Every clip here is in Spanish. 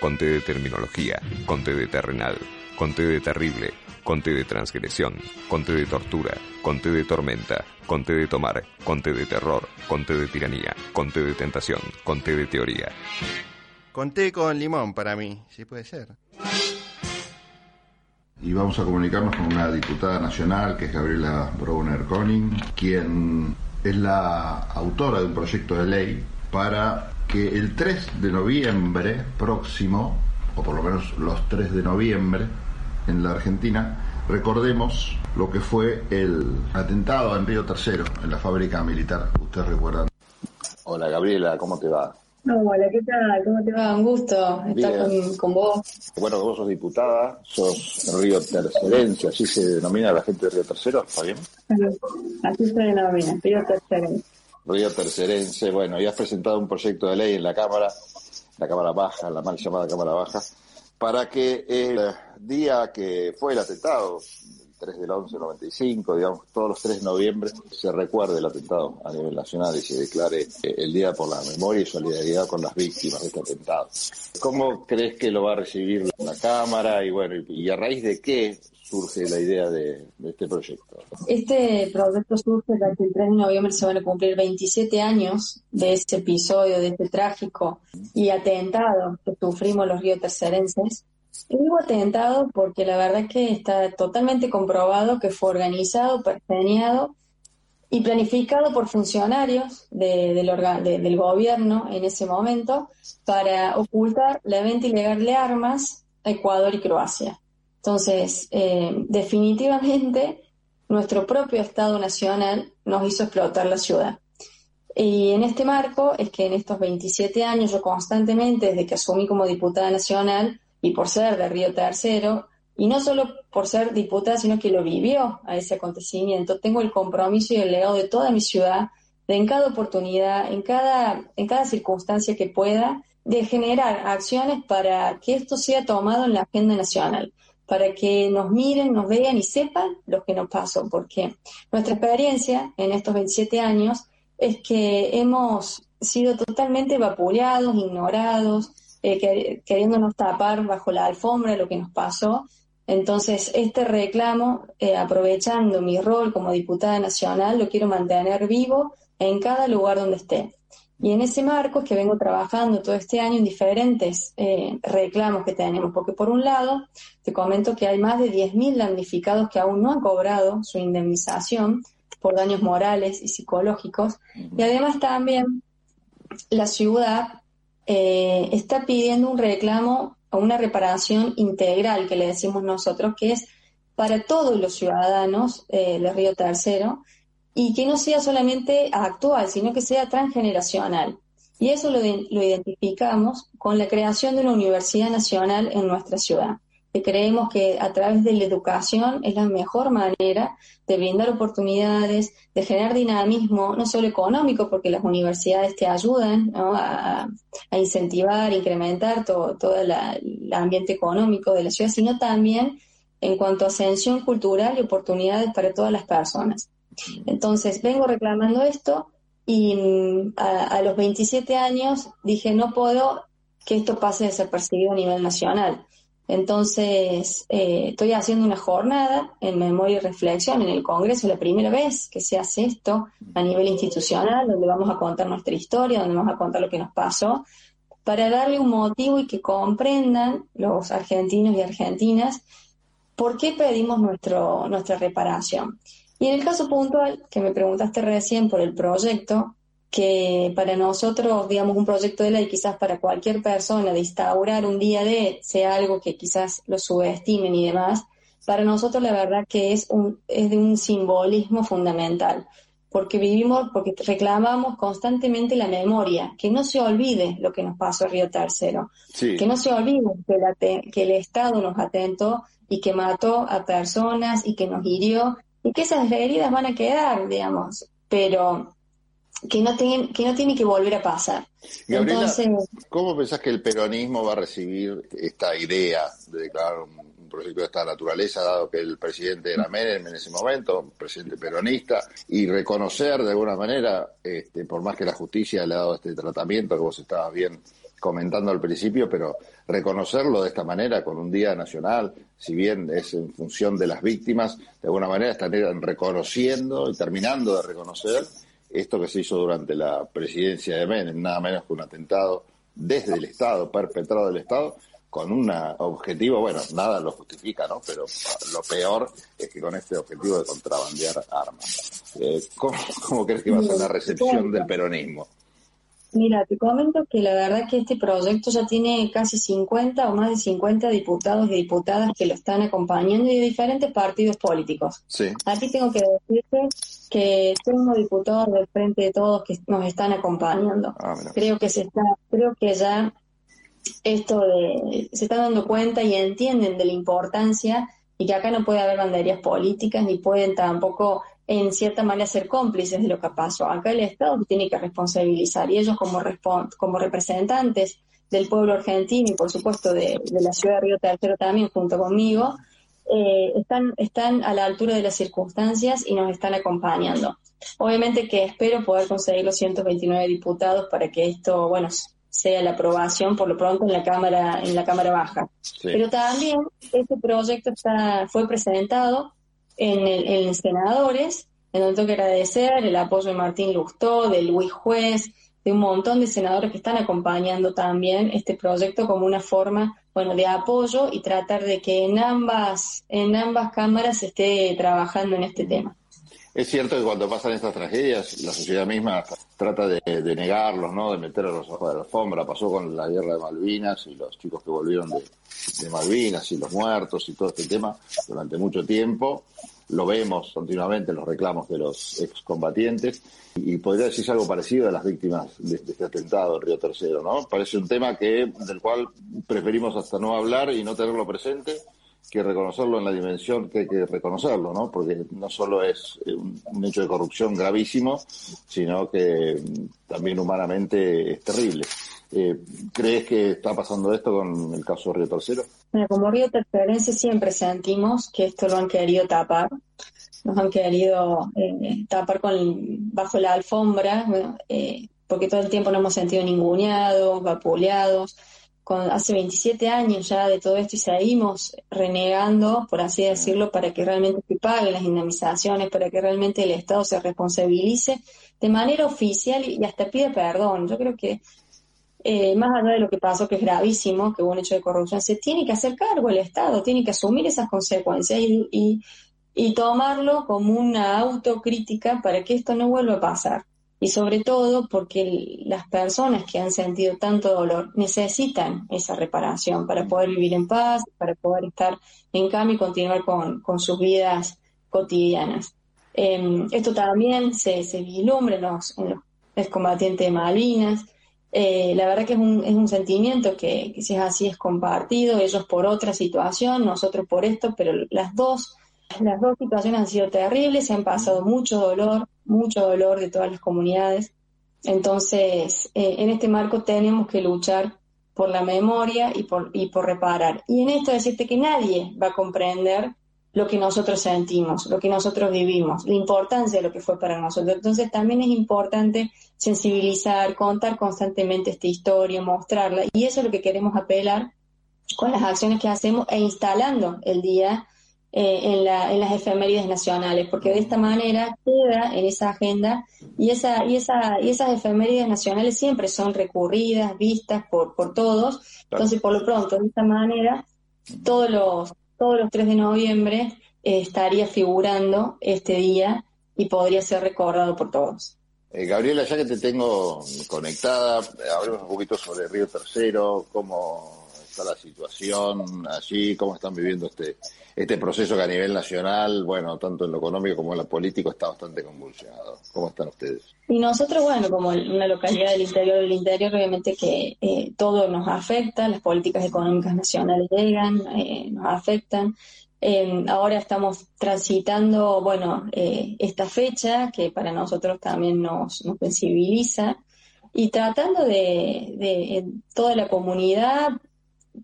Conté de terminología, conté de terrenal, conté de terrible, conté de transgresión, conté de tortura, conté de tormenta, conté de tomar, conté de terror, conté de tiranía, conté de tentación, conté de teoría. Conté con limón para mí, si puede ser. Y vamos a comunicarnos con una diputada nacional que es Gabriela Browner Koning, quien es la autora de un proyecto de ley para que el 3 de noviembre próximo, o por lo menos los 3 de noviembre, en la Argentina, recordemos lo que fue el atentado en Río Tercero, en la fábrica militar. Ustedes recuerdan. Hola Gabriela, ¿cómo te va? hola, ¿qué tal? ¿Cómo te va? Un gusto estar con, vos. Bueno, vos sos diputada, sos Río Tercerense, así se denomina la gente de Río Tercero, ¿está bien? Así se denomina, Río Tercerense. Río Tercerense, bueno, y has presentado un proyecto de ley en la Cámara, la Cámara Baja, la mal llamada Cámara Baja, para que el día que fue el atentado, 3 del 11 95, digamos, todos los 3 de noviembre, se recuerde el atentado a nivel nacional y se declare eh, el Día por la Memoria y Solidaridad con las víctimas de este atentado. ¿Cómo crees que lo va a recibir la Cámara y bueno, y a raíz de qué surge la idea de, este proyecto? Este proyecto surge que el 3 de noviembre se van a cumplir 27 años de ese episodio, de este trágico y atentado que sufrimos los ríos tercerenses. Y digo atentado porque la verdad es que está totalmente comprobado que fue organizado, pergeñado y planificado por funcionarios del, del gobierno en ese momento para ocultar la venta ilegal de armas a Ecuador y Croacia. Entonces, eh, definitivamente, nuestro propio Estado Nacional nos hizo explotar la ciudad. Y en este marco es que en estos 27 años yo constantemente, desde que asumí como diputada nacional y por ser de Río Tercero, y no solo por ser diputada, sino que lo vivió a ese acontecimiento, tengo el compromiso y el legado de toda mi ciudad, de en cada oportunidad, en cada, en cada circunstancia que pueda, de generar acciones para que esto sea tomado en la agenda nacional para que nos miren, nos vean y sepan lo que nos pasó, porque nuestra experiencia en estos 27 años es que hemos sido totalmente vapuleados, ignorados, eh, queriéndonos tapar bajo la alfombra lo que nos pasó. Entonces, este reclamo, eh, aprovechando mi rol como diputada nacional, lo quiero mantener vivo en cada lugar donde esté. Y en ese marco es que vengo trabajando todo este año en diferentes eh, reclamos que tenemos, porque por un lado, te comento que hay más de 10.000 damnificados que aún no han cobrado su indemnización por daños morales y psicológicos, y además también la ciudad eh, está pidiendo un reclamo o una reparación integral, que le decimos nosotros, que es para todos los ciudadanos eh, Río Tercero, y que no sea solamente actual, sino que sea transgeneracional. Y eso lo, identificamos con la creación de una universidad nacional en nuestra ciudad. Creemos que a través de la educación es la mejor manera de brindar oportunidades, de generar dinamismo, no solo económico, porque las universidades te ayudan a, incentivar, incrementar todo, todo el ambiente económico de la ciudad, sino también en cuanto a ascensión cultural y oportunidades para todas las personas. Entonces, vengo reclamando esto y mm, a, los 27 años dije, no puedo que esto pase de ser perseguido a nivel nacional. Entonces, eh, estoy haciendo una jornada en memoria y reflexión en el Congreso, la primera vez que se hace esto a nivel institucional, donde vamos a contar nuestra historia, donde vamos a contar lo que nos pasó, para darle un motivo y que comprendan los argentinos y argentinas por qué pedimos nuestro, nuestra reparación. Y en el caso puntual, que me preguntaste recién por el proyecto, que para nosotros, digamos, un proyecto de ley quizás para cualquier persona de instaurar un día de sea algo que quizás lo subestimen y demás, para nosotros la verdad que es, un, es de un simbolismo fundamental, porque vivimos, porque reclamamos constantemente la memoria, que no se olvide lo que nos pasó en Río Tercero, que no se olvide que, que el Estado nos atentó y que mató a personas y que nos hirió y que esas heridas van a quedar, digamos, pero que no, tienen, que no tiene que volver a pasar. Gabriela, ¿cómo pensás que el peronismo va a recibir esta idea de declarar un, proyecto de esta naturaleza, dado que el presidente era Menem en ese momento, presidente peronista, y reconocer de alguna manera, este, por más que la justicia le ha dado este tratamiento, que vos estabas bien comentando al principio, pero reconocerlo de esta manera, con un día nacional, si bien es en función de las víctimas, de alguna manera están reconociendo y terminando de reconocer esto que se hizo durante la presidencia de Menem, nada menos que un atentado desde el Estado, perpetrado del Estado, con un objetivo, bueno, nada lo justifica, ¿no? Pero lo peor es que con este objetivo de contrabandear armas. Eh, ¿cómo, crees que va a ser la recepción del peronismo? Mira, te comento que la verdad que este proyecto ya tiene casi 50 o más de 50 diputados y diputadas que lo están acompañando y de diferentes partidos políticos. Sí. Aquí tengo que decirte que tengo diputados del frente de todos que nos están acompañando. Ah, creo que se está, creo que ya esto de, se están dando cuenta y entienden de la importancia y que acá no puede haber banderías políticas ni pueden tampoco en cierta manera ser cómplices de lo que pasó. Acá el Estado tiene que responsabilizar y ellos como, como representantes del pueblo argentino y por supuesto de, la ciudad de Río Tercero también junto conmigo, eh, están, están a la altura de las circunstancias y nos están acompañando. Obviamente que espero poder conseguir los 129 diputados para que esto, bueno, sea la aprobación por lo pronto en la Cámara, en la Cámara Baja. Pero también este proyecto está, fue presentado en, el, senadores, en donde tengo que agradecer el apoyo de Martín Lustó, de Luis Juez, de un montón de senadores que están acompañando también este proyecto como una forma, bueno, de apoyo y tratar de que en ambas, en ambas cámaras se esté trabajando en este tema. Es cierto que cuando pasan estas tragedias, la sociedad misma trata de, negarlos, ¿no? De meterlos abajo de la alfombra. Pasó con la guerra de Malvinas y los chicos que volvieron de, de Malvinas y los muertos y todo este tema durante mucho tiempo. Lo vemos continuamente en los reclamos de los excombatientes y podría decirse algo parecido a las víctimas de, este atentado en Río Tercero, ¿no? Parece un tema que del cual preferimos hasta no hablar y no tenerlo presente que reconocerlo en la dimensión que hay que reconocerlo, ¿no? Porque no solo es eh, un, hecho de corrupción gravísimo, sino que también humanamente es terrible. Eh, ¿Crees que está pasando esto con el caso Río Tercero? como Río Tercerense siempre sentimos que esto lo han querido tapar, nos han querido eh, tapar con bajo la alfombra, porque todo el tiempo nos hemos sentido ninguneados, vapuleados, hace 27 años ya de todo esto y seguimos renegando, por así decirlo, para que realmente se paguen las indemnizaciones, para que realmente el Estado se responsabilice de manera oficial y, hasta pide perdón. Yo creo que eh, más allá de lo que pasó, que es gravísimo, que hubo un hecho de corrupción, se tiene que hacer cargo el Estado, tiene que asumir esas consecuencias y, y tomarlo como una autocrítica para que esto no vuelva a pasar y sobre todo porque las personas que han sentido tanto dolor necesitan esa reparación para poder vivir en paz, para poder estar en cambio y continuar con, sus vidas cotidianas. Em, esto también se, se vislumbra en los, excombatientes de Malvinas. Eh, la verdad que es un, es un sentimiento que, que si es así es compartido, ellos por otra situación, nosotros por esto, pero las dos las dos situaciones han sido terribles, se han pasado mucho dolor, mucho dolor de todas las comunidades. Entonces, eh, en este marco tenemos que luchar por la memoria y por, y por reparar. Y en esto decirte que nadie va a comprender lo que nosotros sentimos, lo que nosotros vivimos, la importancia de lo que fue para nosotros. Entonces también es importante sensibilizar, contar constantemente esta historia, mostrarla. Y eso es lo que queremos apelar con las acciones que hacemos e instalando el día eh, en, la, en, las efemérides nacionales, porque de esta manera queda en esa agenda y, esa, y, esa, y esas efemérides nacionales siempre son recurridas, vistas por, por todos. Entonces, por lo pronto, de esta manera, todos los, todos los 3 de noviembre eh, estaría figurando este día y podría ser recordado por todos. Eh, Gabriela, ya que te tengo conectada, hablemos un poquito sobre Río Tercero, cómo la situación allí, cómo están viviendo este, este proceso que a nivel nacional, bueno, tanto en lo económico como en lo político, está bastante convulsionado. ¿Cómo están ustedes? Y nosotros, bueno, como una localidad del interior del interior, obviamente que eh, todo nos afecta, las políticas económicas nacionales llegan, eh, nos afectan. Eh, ahora estamos transitando, bueno, esta fecha que para nosotros también nos, sensibiliza y tratando de, de toda la comunidad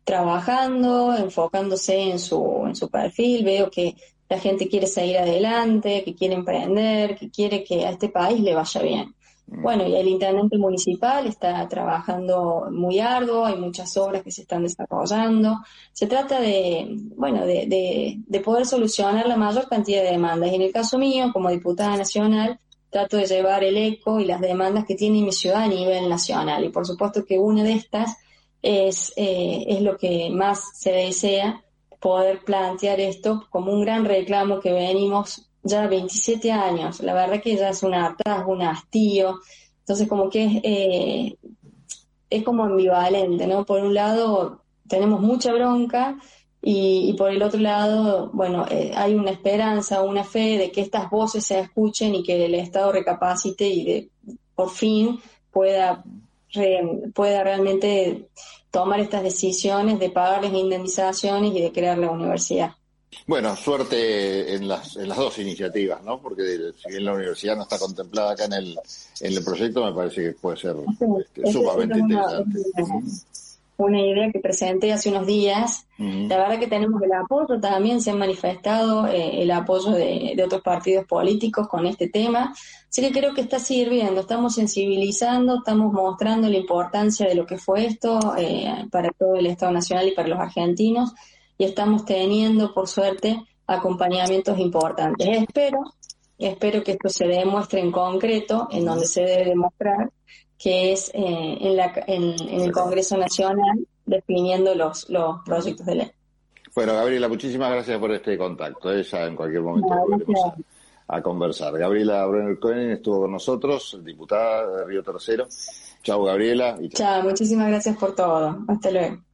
trabajando, enfocándose en su, en su perfil, veo que la gente quiere seguir adelante, que quiere emprender, que quiere que a este país le vaya bien. Bueno, y el intendente municipal está trabajando muy arduo, hay muchas obras que se están desarrollando. Se trata de, bueno, de, de, poder solucionar la mayor cantidad de demandas. Y en el caso mío, como diputada nacional, trato de llevar el eco y las demandas que tiene mi ciudad a nivel nacional. Y por supuesto que una de estas es, eh, es lo que más se desea, poder plantear esto como un gran reclamo que venimos ya 27 años, la verdad que ya es un hartazgo, un hastío, entonces como que es, eh, es como ambivalente, ¿no? Por un lado tenemos mucha bronca y, por el otro lado, bueno, eh, hay una esperanza, una fe de que estas voces se escuchen y que el Estado recapacite y de por fin pueda, pueda realmente tomar estas decisiones de pagarles indemnizaciones y de crear la universidad. Bueno, suerte en las, en las dos iniciativas, ¿no? Porque si bien la universidad no está contemplada acá en el, en el proyecto, me parece que puede ser este, sumamente interesante. Una, idea que presenté hace unos días. La verdad que tenemos el apoyo, también se ha manifestado eh, el apoyo de, otros partidos políticos con este tema. Así que creo que está sirviendo, estamos sensibilizando, estamos mostrando la importancia de lo que fue esto eh, para todo el Estado Nacional y para los argentinos y estamos teniendo, por suerte, acompañamientos importantes. Espero, espero que esto se demuestre en concreto, en donde se debe demostrar, que es eh, en, la, en, el Congreso Nacional definiendo los, los proyectos de ley. Bueno, Gabriela, muchísimas gracias por este contacto. Ella en cualquier momento volveremos a, conversar. Gabriela Brenner Cohen estuvo con nosotros, diputada de Río Tercero. Chao, Gabriela. Chao, muchísimas gracias por todo. Hasta luego.